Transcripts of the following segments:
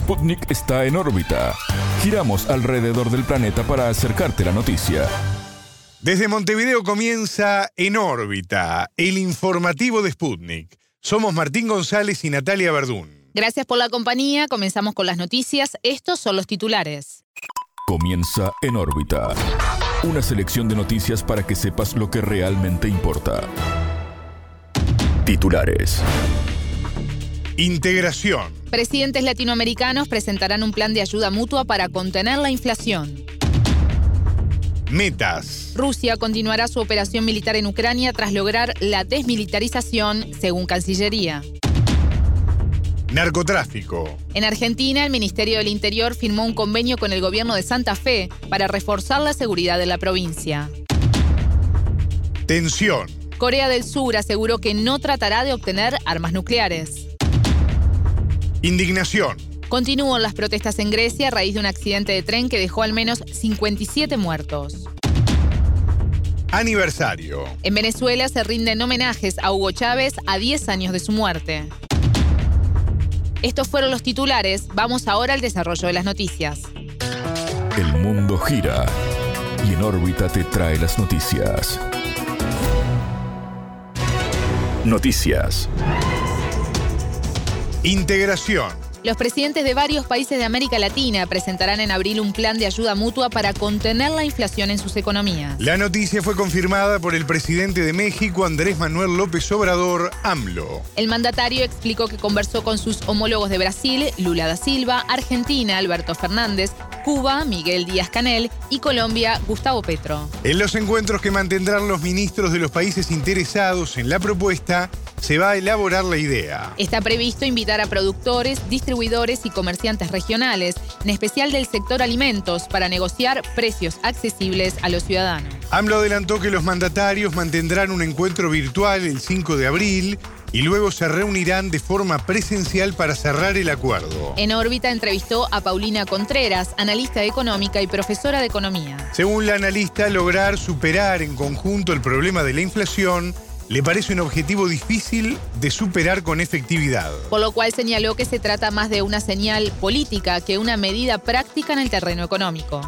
Sputnik está en órbita. Giramos alrededor del planeta para acercarte la noticia. Desde Montevideo comienza En órbita, el informativo de Sputnik. Somos Martín González y Natalia Verdún. Gracias por la compañía. Comenzamos con las noticias. Estos son los titulares. Comienza En órbita. Una selección de noticias para que sepas lo que realmente importa. Titulares. Integración. Presidentes latinoamericanos presentarán un plan de ayuda mutua para contener la inflación. Metas. Rusia continuará su operación militar en Ucrania tras lograr la desmilitarización, según Cancillería. Narcotráfico. En Argentina, el Ministerio del Interior firmó un convenio con el gobierno de Santa Fe para reforzar la seguridad de la provincia. Tensión. Corea del Sur aseguró que no tratará de obtener armas nucleares. Indignación. Continúan las protestas en Grecia a raíz de un accidente de tren que dejó al menos 57 muertos. Aniversario. En Venezuela se rinden homenajes a Hugo Chávez a 10 años de su muerte. Estos fueron los titulares. Vamos ahora al desarrollo de las noticias. El mundo gira y en órbita te trae las noticias. Noticias. Integración. Los presidentes de varios países de América Latina presentarán en abril un plan de ayuda mutua para contener la inflación en sus economías. La noticia fue confirmada por el presidente de México, Andrés Manuel López Obrador, AMLO. El mandatario explicó que conversó con sus homólogos de Brasil, Lula da Silva, Argentina, Alberto Fernández, Cuba, Miguel Díaz Canel y Colombia, Gustavo Petro. En los encuentros que mantendrán los ministros de los países interesados en la propuesta, se va a elaborar la idea. Está previsto invitar a productores, distribuidores y comerciantes regionales, en especial del sector alimentos, para negociar precios accesibles a los ciudadanos. AMLO adelantó que los mandatarios mantendrán un encuentro virtual el 5 de abril y luego se reunirán de forma presencial para cerrar el acuerdo. En órbita entrevistó a Paulina Contreras, analista económica y profesora de economía. Según la analista, lograr superar en conjunto el problema de la inflación le parece un objetivo difícil de superar con efectividad. Por lo cual señaló que se trata más de una señal política que una medida práctica en el terreno económico.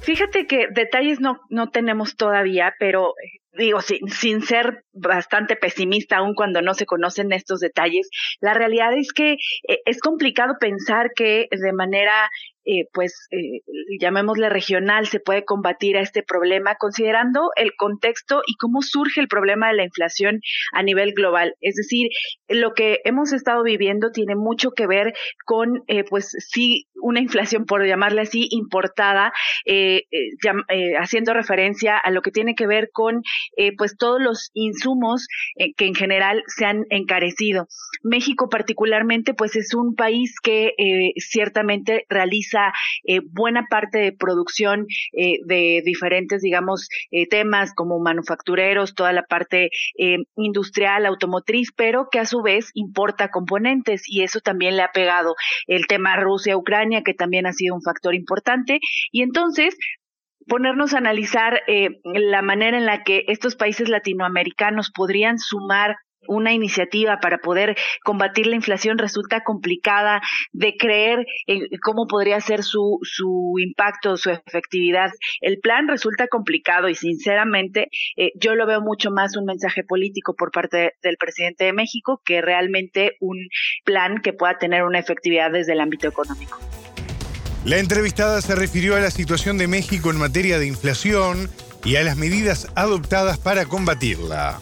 Fíjate que detalles no, no tenemos todavía, pero digo, sin, sin ser bastante pesimista aún cuando no se conocen estos detalles, la realidad es que eh, es complicado pensar que de manera eh, pues eh, llamémosle regional se puede combatir a este problema considerando el contexto y cómo surge el problema de la inflación a nivel global. Es decir, lo que hemos estado viviendo tiene mucho que ver con, eh, pues sí, una inflación, por llamarle así, importada, eh, eh, haciendo referencia a lo que tiene que ver con, pues todos los insumos que en general se han encarecido. México particularmente, pues es un país que ciertamente realiza buena parte de producción de diferentes, digamos, temas como manufactureros, toda la parte industrial, automotriz, pero que a su vez importa componentes y eso también le ha pegado el tema Rusia-Ucrania, que también ha sido un factor importante. Y entonces, ponernos a analizar eh, la manera en la que estos países latinoamericanos podrían sumar una iniciativa para poder combatir la inflación resulta complicada de creer en cómo podría ser su, su impacto, su efectividad. El plan resulta complicado y sinceramente eh, yo lo veo mucho más un mensaje político por parte del presidente de México que realmente un plan que pueda tener una efectividad desde el ámbito económico. La entrevistada se refirió a la situación de México en materia de inflación y a las medidas adoptadas para combatirla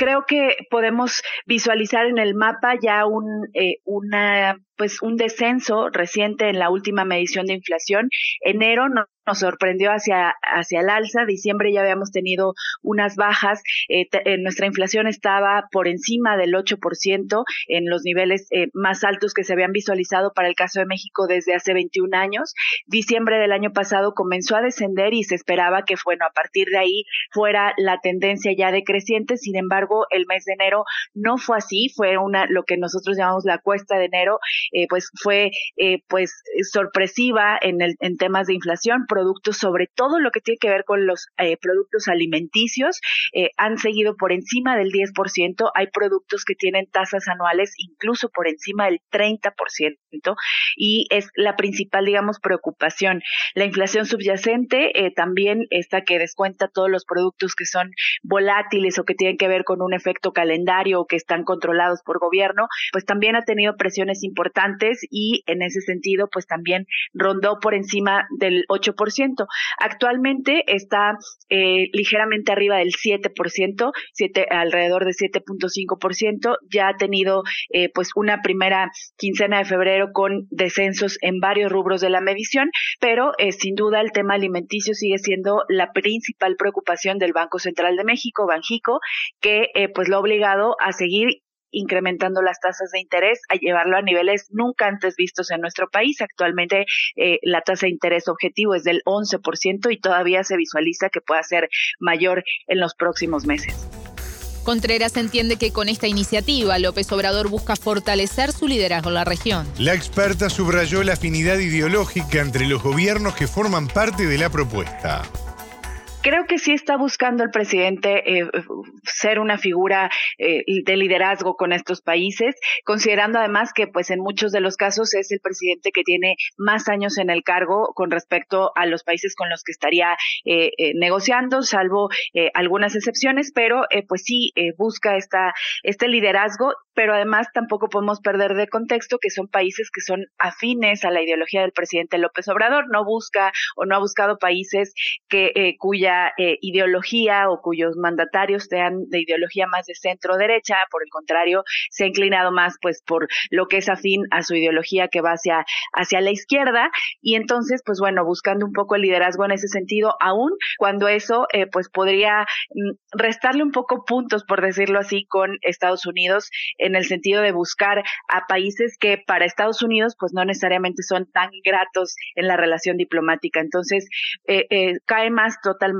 creo que podemos visualizar en el mapa ya un, eh, una pues un descenso reciente en la última medición de inflación. Enero no, nos sorprendió hacia, hacia el alza, diciembre ya habíamos tenido unas bajas, eh, eh, nuestra inflación estaba por encima del 8% en los niveles eh, más altos que se habían visualizado para el caso de México desde hace 21 años. Diciembre del año pasado comenzó a descender y se esperaba que, bueno, a partir de ahí fuera la tendencia ya decreciente, sin embargo, el mes de enero no fue así, fue una, lo que nosotros llamamos la cuesta de enero, pues fue, pues, sorpresiva en, el, en temas de inflación, productos, sobre todo lo que tiene que ver con los eh, productos alimenticios, eh, han seguido por encima del 10%. Hay productos que tienen tasas anuales incluso por encima del 30% y es la principal, digamos, preocupación. La inflación subyacente eh, también esta que descuenta todos los productos que son volátiles o que tienen que ver con un efecto calendario o que están controlados por gobierno, pues también ha tenido presiones importantes y en ese sentido, pues también rondó por encima del 8%. Actualmente está eh, ligeramente arriba del 7%, siete, alrededor de 7.5%. Ya ha tenido eh, pues una primera quincena de febrero con descensos en varios rubros de la medición, pero eh, sin duda el tema alimenticio sigue siendo la principal preocupación del Banco Central de México, Banjico, que pues lo ha obligado a seguir incrementando las tasas de interés, a llevarlo a niveles nunca antes vistos en nuestro país. Actualmente eh, la tasa de interés objetivo es del 11% y todavía se visualiza que pueda ser mayor en los próximos meses. Contreras entiende que con esta iniciativa López Obrador busca fortalecer su liderazgo en la región. La experta subrayó la afinidad ideológica entre los gobiernos que forman parte de la propuesta creo que sí está buscando el presidente eh, ser una figura eh, de liderazgo con estos países, considerando además que pues en muchos de los casos es el presidente que tiene más años en el cargo con respecto a los países con los que estaría eh, negociando, salvo algunas excepciones, pero pues sí busca esta, este liderazgo pero además tampoco podemos perder de contexto que son países que son afines a la ideología del presidente López Obrador, no busca o no ha buscado países que eh, eh, ideología o cuyos mandatarios sean de ideología más de centro derecha, por el contrario, se ha inclinado más pues por lo que es afín a su ideología que va hacia hacia la izquierda y entonces pues bueno, buscando un poco el liderazgo en ese sentido, aún cuando eso eh, pues podría mm, restarle un poco puntos por decirlo así con Estados Unidos en el sentido de buscar a países que para Estados Unidos pues no necesariamente son tan gratos en la relación diplomática. Entonces, eh, eh, cae más totalmente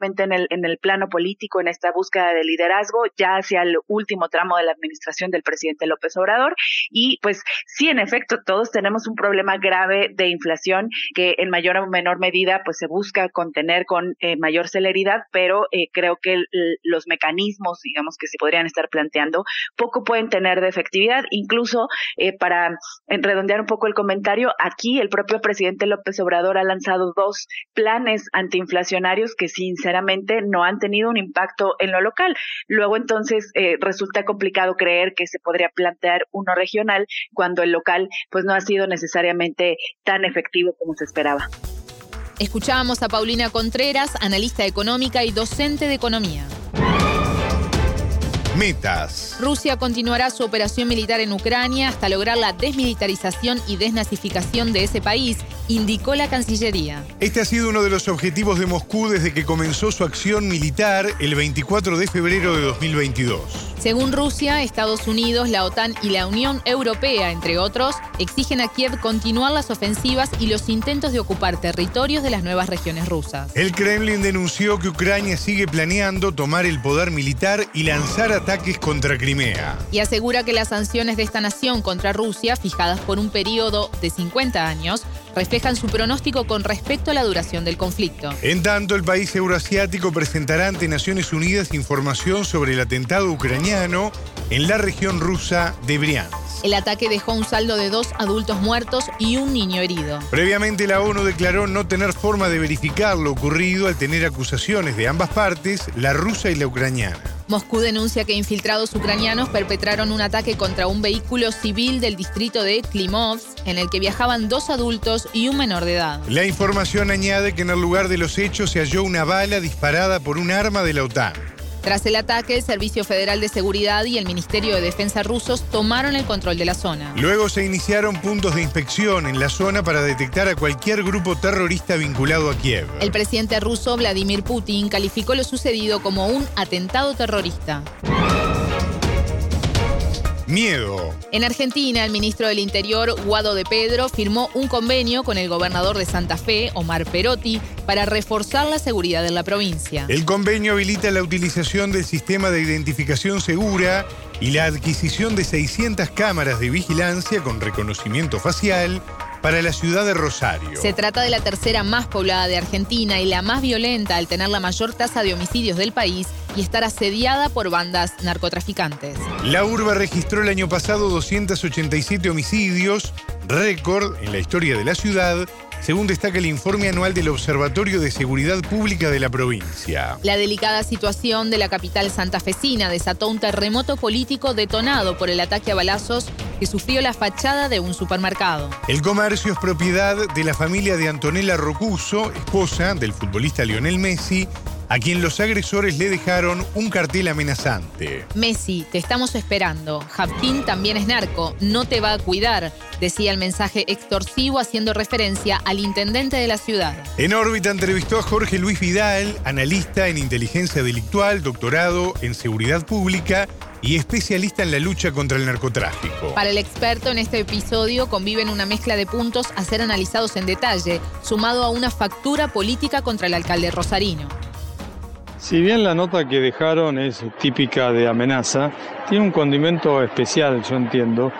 en el, en el plano político, en esta búsqueda de liderazgo, ya hacia el último tramo de la administración del presidente López Obrador. Y pues sí, en efecto, todos tenemos un problema grave de inflación que en mayor o menor medida pues se busca contener con eh, mayor celeridad, pero eh, creo que los mecanismos, digamos, que se podrían estar planteando, poco pueden tener de efectividad. Incluso eh, para redondear un poco el comentario, aquí el propio presidente López Obrador ha lanzado dos planes antiinflacionarios que sin sinceramente no han tenido un impacto en lo local. Luego entonces eh, resulta complicado creer que se podría plantear uno regional cuando el local pues no ha sido necesariamente tan efectivo como se esperaba. Escuchábamos a Paulina Contreras, analista económica y docente de economía. Metas. Rusia continuará su operación militar en Ucrania hasta lograr la desmilitarización y desnazificación de ese país, indicó la Cancillería. Este ha sido uno de los objetivos de Moscú desde que comenzó su acción militar el 24 de febrero de 2022. Según Rusia, Estados Unidos, la OTAN y la Unión Europea, entre otros, exigen a Kiev continuar las ofensivas y los intentos de ocupar territorios de las nuevas regiones rusas. El Kremlin denunció que Ucrania sigue planeando tomar el poder militar y lanzar ataques contra Crimea. Y asegura que las sanciones de esta nación contra Rusia, fijadas por un periodo de 50 años, reflejan su pronóstico con respecto a la duración del conflicto. En tanto, el país euroasiático presentará ante Naciones Unidas información sobre el atentado ucraniano en la región rusa de Briansk. El ataque dejó un saldo de dos adultos muertos y un niño herido. Previamente la ONU declaró no tener forma de verificar lo ocurrido al tener acusaciones de ambas partes, la rusa y la ucraniana. Moscú denuncia que infiltrados ucranianos perpetraron un ataque contra un vehículo civil del distrito de Klimovsk en el que viajaban dos adultos y un menor de edad. La información añade que en el lugar de los hechos se halló una bala disparada por un arma de la OTAN. Tras el ataque, el Servicio Federal de Seguridad y el Ministerio de Defensa rusos tomaron el control de la zona. Luego se iniciaron puntos de inspección en la zona para detectar a cualquier grupo terrorista vinculado a Kiev. El presidente ruso Vladimir Putin calificó lo sucedido como un atentado terrorista. Miedo. En Argentina, el ministro del Interior, Guado de Pedro, firmó un convenio con el gobernador de Santa Fe, Omar Perotti, para reforzar la seguridad en la provincia. El convenio habilita la utilización del sistema de identificación segura y la adquisición de 600 cámaras de vigilancia con reconocimiento facial para la ciudad de Rosario. Se trata de la tercera más poblada de Argentina y la más violenta al tener la mayor tasa de homicidios del país y estar asediada por bandas narcotraficantes. La urba registró el año pasado 287 homicidios, récord en la historia de la ciudad, según destaca el informe anual del Observatorio de Seguridad Pública de la provincia. La delicada situación de la capital santafesina desató un terremoto político detonado por el ataque a balazos que sufrió la fachada de un supermercado. El comercio es propiedad de la familia de Antonella Rocuso, esposa del futbolista Lionel Messi, a quien los agresores le dejaron un cartel amenazante. Messi, te estamos esperando. Javkin también es narco, no te va a cuidar, decía el mensaje extorsivo haciendo referencia al intendente de la ciudad. En órbita entrevistó a Jorge Luis Vidal, analista en inteligencia delictual, doctorado en seguridad pública y especialista en la lucha contra el narcotráfico. Para el experto en este episodio conviven una mezcla de puntos a ser analizados en detalle, sumado a una factura política contra el alcalde Rosarino. Si bien la nota que dejaron es típica de amenaza, tiene un condimento especial, yo entiendo,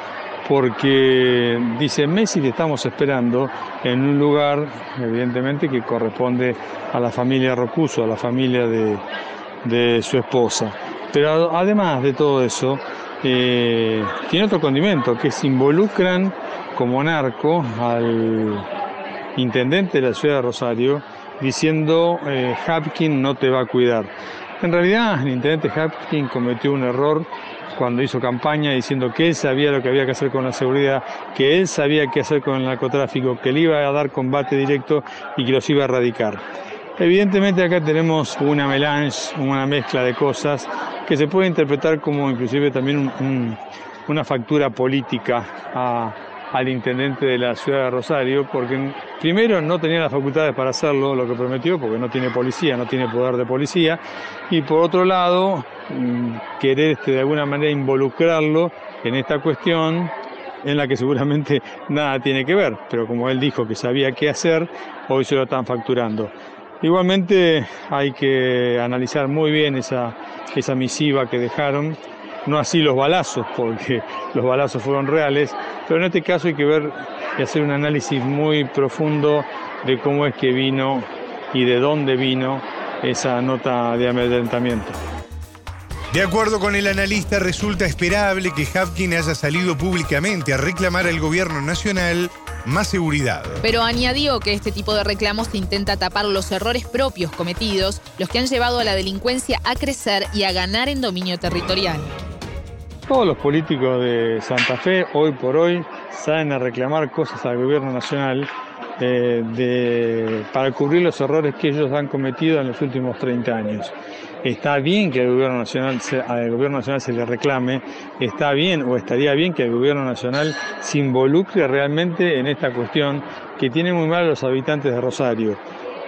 porque dice Messi le estamos esperando en un lugar, evidentemente, que corresponde a la familia Rocuso, a la familia de, su esposa. Pero además de todo eso, eh, tiene otro condimento, que se involucran como narco al intendente de la ciudad de Rosario, diciendo eh, Hapkin no te va a cuidar. En realidad, el intendente Hapkin cometió un error cuando hizo campaña diciendo que él sabía lo que había que hacer con la seguridad, que él sabía qué hacer con el narcotráfico, que le iba a dar combate directo y que los iba a erradicar. Evidentemente acá tenemos una melange, una mezcla de cosas que se puede interpretar como inclusive también una factura política al intendente de la ciudad de Rosario, porque primero no tenía las facultades para hacerlo, lo que prometió, porque no tiene policía, no tiene poder de policía, y por otro lado, mm, querer este, de alguna manera involucrarlo en esta cuestión en la que seguramente nada tiene que ver, pero como él dijo que sabía qué hacer, hoy se lo están facturando. Igualmente hay que analizar muy bien esa, esa misiva que dejaron no así los balazos, porque los balazos fueron reales, pero en este caso hay que ver y hacer un análisis muy profundo de cómo es que vino y de dónde vino esa nota de amedrentamiento. De acuerdo con el analista, resulta esperable que Hapkin haya salido públicamente a reclamar al gobierno nacional más seguridad. Pero añadió que este tipo de reclamos intenta tapar los errores propios cometidos, los que han llevado a la delincuencia a crecer y a ganar en dominio territorial. Todos los políticos de Santa Fe hoy por hoy salen a reclamar cosas al gobierno nacional eh, para cubrir los errores que ellos han cometido en los últimos 30 años. Está bien que al gobierno nacional al gobierno nacional se le reclame, está bien o estaría bien que el gobierno nacional se involucre realmente en esta cuestión que tiene muy mal a los habitantes de Rosario.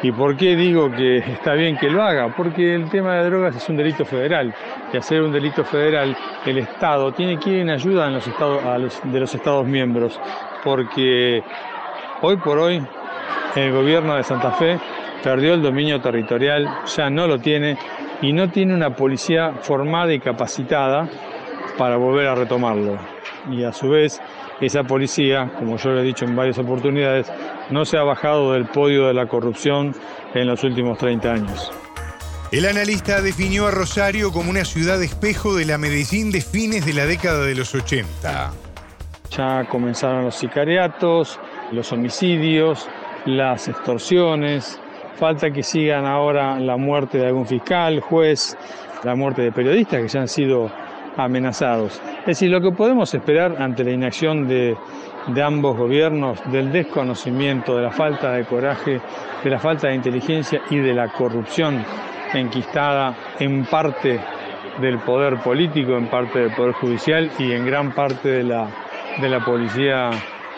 ¿Y por qué digo que está bien que lo haga? Porque el tema de drogas es un delito federal. Y hacer un delito federal, el Estado tiene que ir en ayuda los estados, de los Estados miembros. Porque hoy por hoy el gobierno de Santa Fe perdió el dominio territorial, ya no lo tiene y no tiene una policía formada y capacitada para volver a retomarlo. Y a su vez esa policía, como yo le he dicho en varias oportunidades, no se ha bajado del podio de la corrupción en los últimos 30 años. El analista definió a Rosario como una ciudad espejo de la Medellín de fines de la década de los 80. Ya comenzaron los sicariatos, los homicidios, las extorsiones, falta que sigan ahora la muerte de algún fiscal, juez, la muerte de periodistas que ya han sido amenazados. Es decir, lo que podemos esperar ante la inacción de, ambos gobiernos, del desconocimiento, de la falta de coraje, de la falta de inteligencia y de la corrupción enquistada en parte del poder político, en parte del poder judicial y en gran parte de la, policía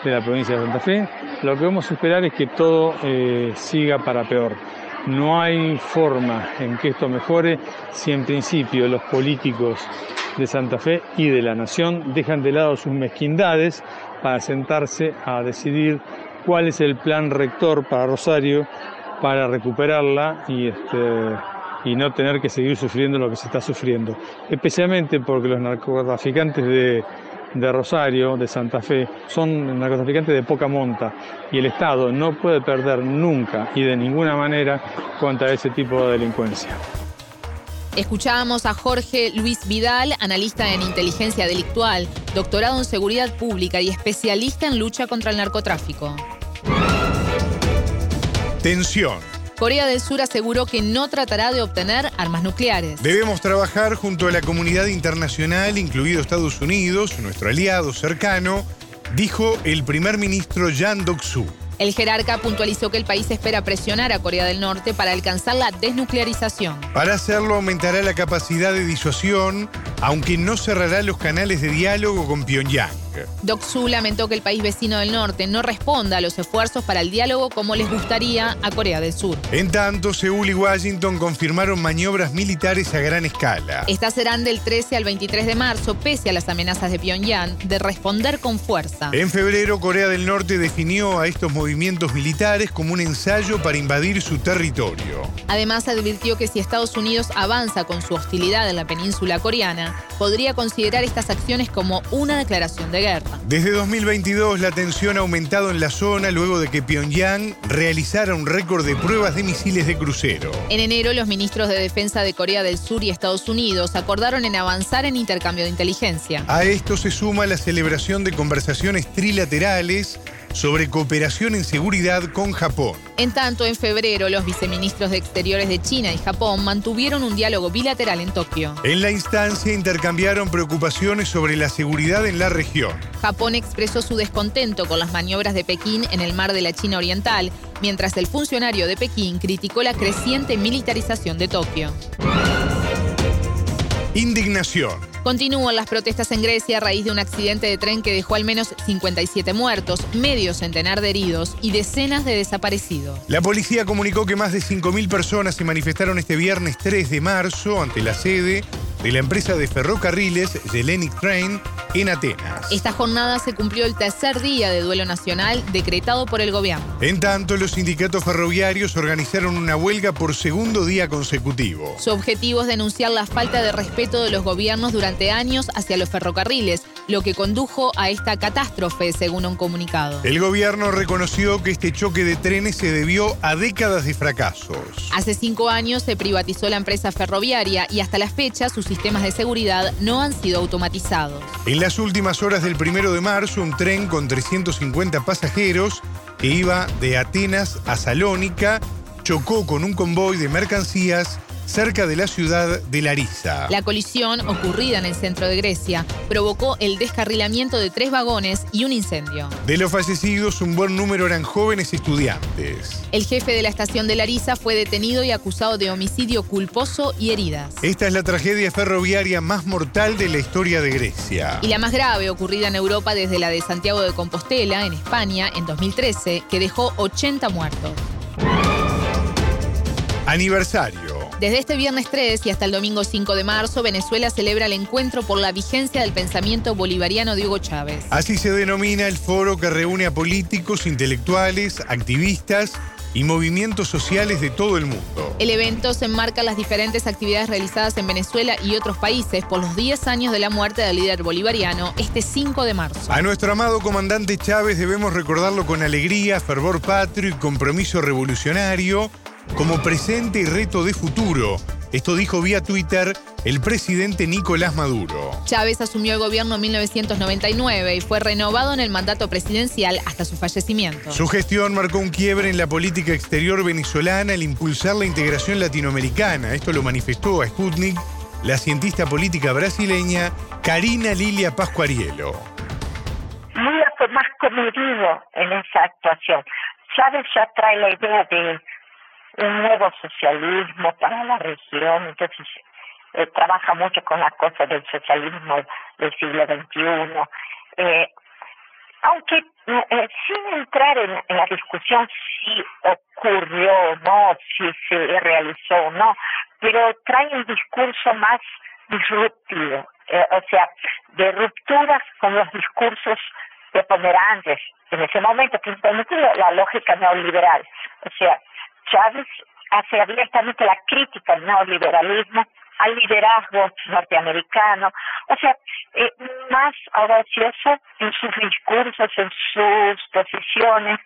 de la provincia de Santa Fe, lo que vamos a esperar es que todo eh, siga para peor. No hay forma en que esto mejore si en principio los políticos de Santa Fe y de la Nación dejan de lado sus mezquindades para sentarse a decidir cuál es el plan rector para Rosario para recuperarla y, este, y no tener que seguir sufriendo lo que se está sufriendo. Especialmente porque los narcotraficantes de, de Rosario, de Santa Fe, son narcotraficantes de poca monta y el Estado no puede perder nunca y de ninguna manera contra ese tipo de delincuencia. Escuchábamos a Jorge Luis Vidal, analista en inteligencia delictual, doctorado en seguridad pública y especialista en lucha contra el narcotráfico. Tensión. Corea del Sur aseguró que no tratará de obtener armas nucleares. Debemos trabajar junto a la comunidad internacional, incluido Estados Unidos, nuestro aliado cercano, dijo el primer ministro Jan Dok-soo. El jerarca puntualizó que el país espera presionar a Corea del Norte para alcanzar la desnuclearización. Para hacerlo aumentará la capacidad de disuasión, aunque no cerrará los canales de diálogo con Pyongyang. Doc-Su lamentó que el país vecino del norte no responda a los esfuerzos para el diálogo como les gustaría a Corea del Sur. En tanto, Seúl y Washington confirmaron maniobras militares a gran escala. Estas serán del 13 al 23 de marzo, pese a las amenazas de Pyongyang de responder con fuerza. En febrero, Corea del Norte definió a estos movimientos militares como un ensayo para invadir su territorio. Además, advirtió que si Estados Unidos avanza con su hostilidad en la península coreana, podría considerar estas acciones como una declaración de guerra. Desde 2022 la tensión ha aumentado en la zona luego de que Pyongyang realizara un récord de pruebas de misiles de crucero. En enero los ministros de defensa de Corea del Sur y Estados Unidos acordaron en avanzar en intercambio de inteligencia. A esto se suma la celebración de conversaciones trilaterales sobre cooperación en seguridad con Japón. En tanto, en febrero, los viceministros de Exteriores de China y Japón mantuvieron un diálogo bilateral en Tokio. En la instancia intercambiaron preocupaciones sobre la seguridad en la región. Japón expresó su descontento con las maniobras de Pekín en el mar de la China Oriental, mientras el funcionario de Pekín criticó la creciente militarización de Tokio. Indignación. Continúan las protestas en Grecia a raíz de un accidente de tren que dejó al menos 57 muertos, medio centenar de heridos y decenas de desaparecidos. La policía comunicó que más de 5.000 personas se manifestaron este viernes 3 de marzo ante la sede de la empresa de ferrocarriles Hellenic Train en Atenas. Esta jornada se cumplió el tercer día de duelo nacional decretado por el gobierno. En tanto, los sindicatos ferroviarios organizaron una huelga por segundo día consecutivo. Su objetivo es denunciar la falta de respeto de los gobiernos durante años hacia los ferrocarriles, lo que condujo a esta catástrofe, según un comunicado. El gobierno reconoció que este choque de trenes se debió a décadas de fracasos. Hace cinco años se privatizó la empresa ferroviaria y hasta la fecha sus sistemas de seguridad no han sido automatizados. En las últimas horas del primero de marzo, un tren con 350 pasajeros que iba de Atenas a Salónica chocó con un convoy de mercancías cerca de la ciudad de Larissa. La colisión, ocurrida en el centro de Grecia, provocó el descarrilamiento de tres vagones y un incendio. De los fallecidos, un buen número eran jóvenes estudiantes. El jefe de la estación de Larissa fue detenido y acusado de homicidio culposo y heridas. Esta es la tragedia ferroviaria más mortal de la historia de Grecia. Y la más grave, ocurrida en Europa desde la de Santiago de Compostela, en España, en 2013, que dejó 80 muertos. Aniversario. Desde este viernes 3 y hasta el domingo 5 de marzo, Venezuela celebra el encuentro por la vigencia del pensamiento bolivariano de Hugo Chávez. Así se denomina el foro que reúne a políticos, intelectuales, activistas y movimientos sociales de todo el mundo. El evento se enmarca en las diferentes actividades realizadas en Venezuela y otros países por los 10 años de la muerte del líder bolivariano este 5 de marzo. A nuestro amado comandante Chávez debemos recordarlo con alegría, fervor patrio y compromiso revolucionario como presente y reto de futuro. Esto dijo vía Twitter el presidente Nicolás Maduro. Chávez asumió el gobierno en 1999 y fue renovado en el mandato presidencial hasta su fallecimiento. Su gestión marcó un quiebre en la política exterior venezolana al impulsar la integración latinoamericana. Esto lo manifestó a Sputnik la cientista política brasileña Karina Lilia Pascuarielo. Lula fue más comedido en esa actuación. Chávez ya trae la idea de un nuevo socialismo para la región, entonces eh, trabaja mucho con la cosa del socialismo del siglo XXI. Eh, aunque eh, sin entrar en, la discusión si ocurrió o no, si se realizó o no, pero trae un discurso más disruptivo, o sea, de rupturas con los discursos preponderantes en ese momento, la, la lógica neoliberal. O sea, Chávez hace abiertamente la crítica al neoliberalismo al liderazgo norteamericano, o sea, eh, más audacioso en sus discursos, en sus posiciones,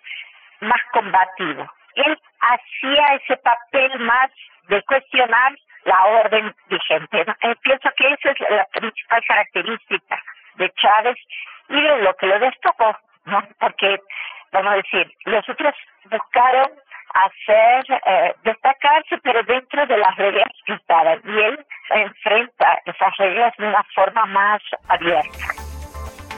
más combativo. Él hacía ese papel más de cuestionar la orden vigente. Eh, pienso que esa es la principal característica de Chávez y de lo que lo destacó, ¿no? Porque, vamos a decir, los otros buscaron hacer, eh, destacarse, pero dentro de las reglas que estaban. Y él enfrenta esas reglas de una forma más abierta.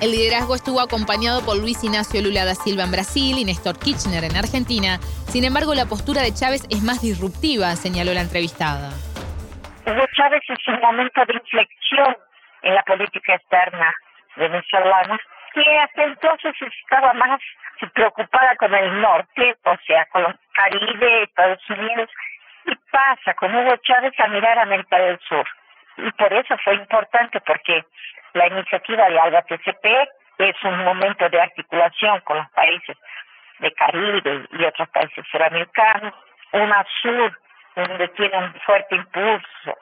El liderazgo estuvo acompañado por Luis Ignacio Lula da Silva en Brasil y Néstor Kirchner en Argentina. Sin embargo, la postura de Chávez es más disruptiva, señaló la entrevistada. Hugo Chávez es un momento de inflexión en la política externa venezolana que hasta entonces estaba más preocupada con el norte, o sea, con los Caribe, Estados Unidos, y pasa con Hugo Chávez a mirar a América del Sur. Y por eso fue importante, porque la iniciativa de Alba TCP es un momento de articulación con los países de Caribe y otros países suramericanos, una sur donde tiene un fuerte impulso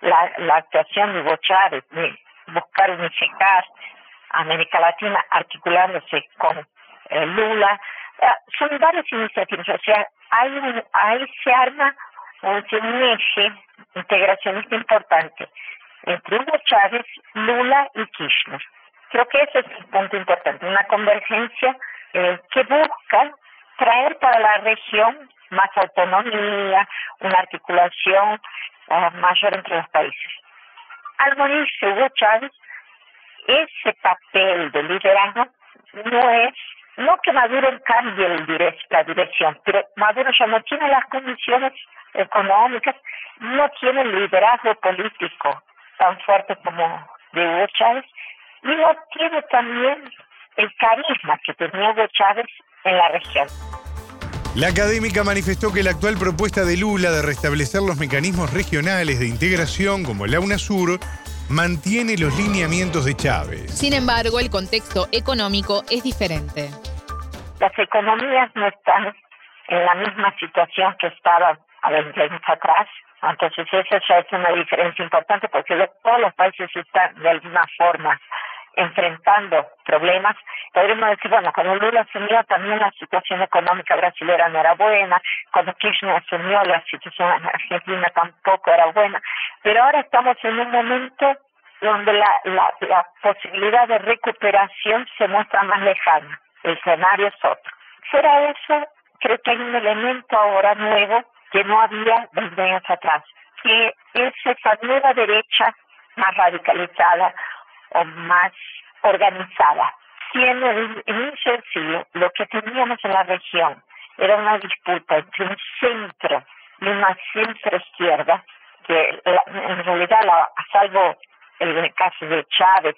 la, la actuación de Hugo Chávez de buscar unificar América Latina articulándose con eh, Lula. Eh, son varias iniciativas, o sea, hay ahí se arma un, un eje integracionista importante entre Hugo Chávez, Lula y Kirchner. Creo que ese es un punto importante, una convergencia eh, que busca traer para la región más autonomía, una articulación mayor entre los países. Al Hugo Chávez, ese papel de liderazgo no es, no que Maduro cambie el la dirección, pero Maduro ya no tiene las condiciones económicas, no tiene el liderazgo político tan fuerte como de Hugo Chávez y no tiene también el carisma que tenía Hugo Chávez en la región. La académica manifestó que la actual propuesta de Lula de restablecer los mecanismos regionales de integración como la UNASUR mantiene los lineamientos de Chávez. Sin embargo, el contexto económico es diferente. Las economías no están en la misma situación que estaban a 20 años atrás. Entonces, eso ya es una diferencia importante porque todos los países están de alguna forma enfrentando problemas. Podríamos decir, bueno, cuando Lula asumió también la situación económica brasileña no era buena, cuando Kirchner asumió la situación argentina tampoco era buena, pero ahora estamos en un momento donde la, la, posibilidad de recuperación se muestra más lejana, el escenario es otro. Fuera eso, creo que hay un elemento ahora nuevo que no había desde años atrás, que es esa nueva derecha más radicalizada, o más organizada. Tiene en un sencillo lo que teníamos en la región era una disputa entre un centro y una centro izquierda, que en realidad, la, salvo el caso de Chávez,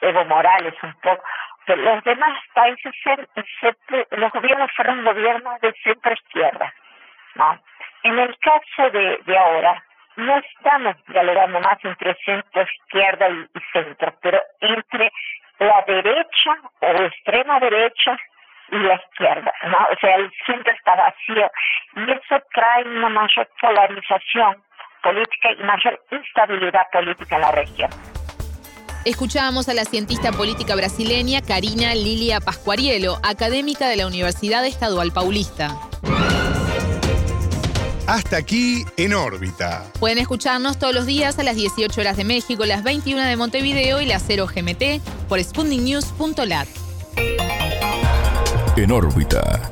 Evo Morales un poco, pero los demás países, los gobiernos fueron gobiernos de centro izquierda. ¿no? En el caso de ahora, no estamos dialogando más entre centro izquierda y, centro, pero entre la derecha o extrema derecha y la izquierda, ¿no? O sea, el centro está vacío y eso trae una mayor polarización política y mayor instabilidad política en la región. Escuchábamos a la cientista política brasileña Karina Lilia Pascuarielo, académica de la Universidad Estadual Paulista. Hasta aquí en órbita. Pueden escucharnos todos los días a las 18 horas de México, las 21 de Montevideo y las 0 GMT por spundingnews.lat. En órbita.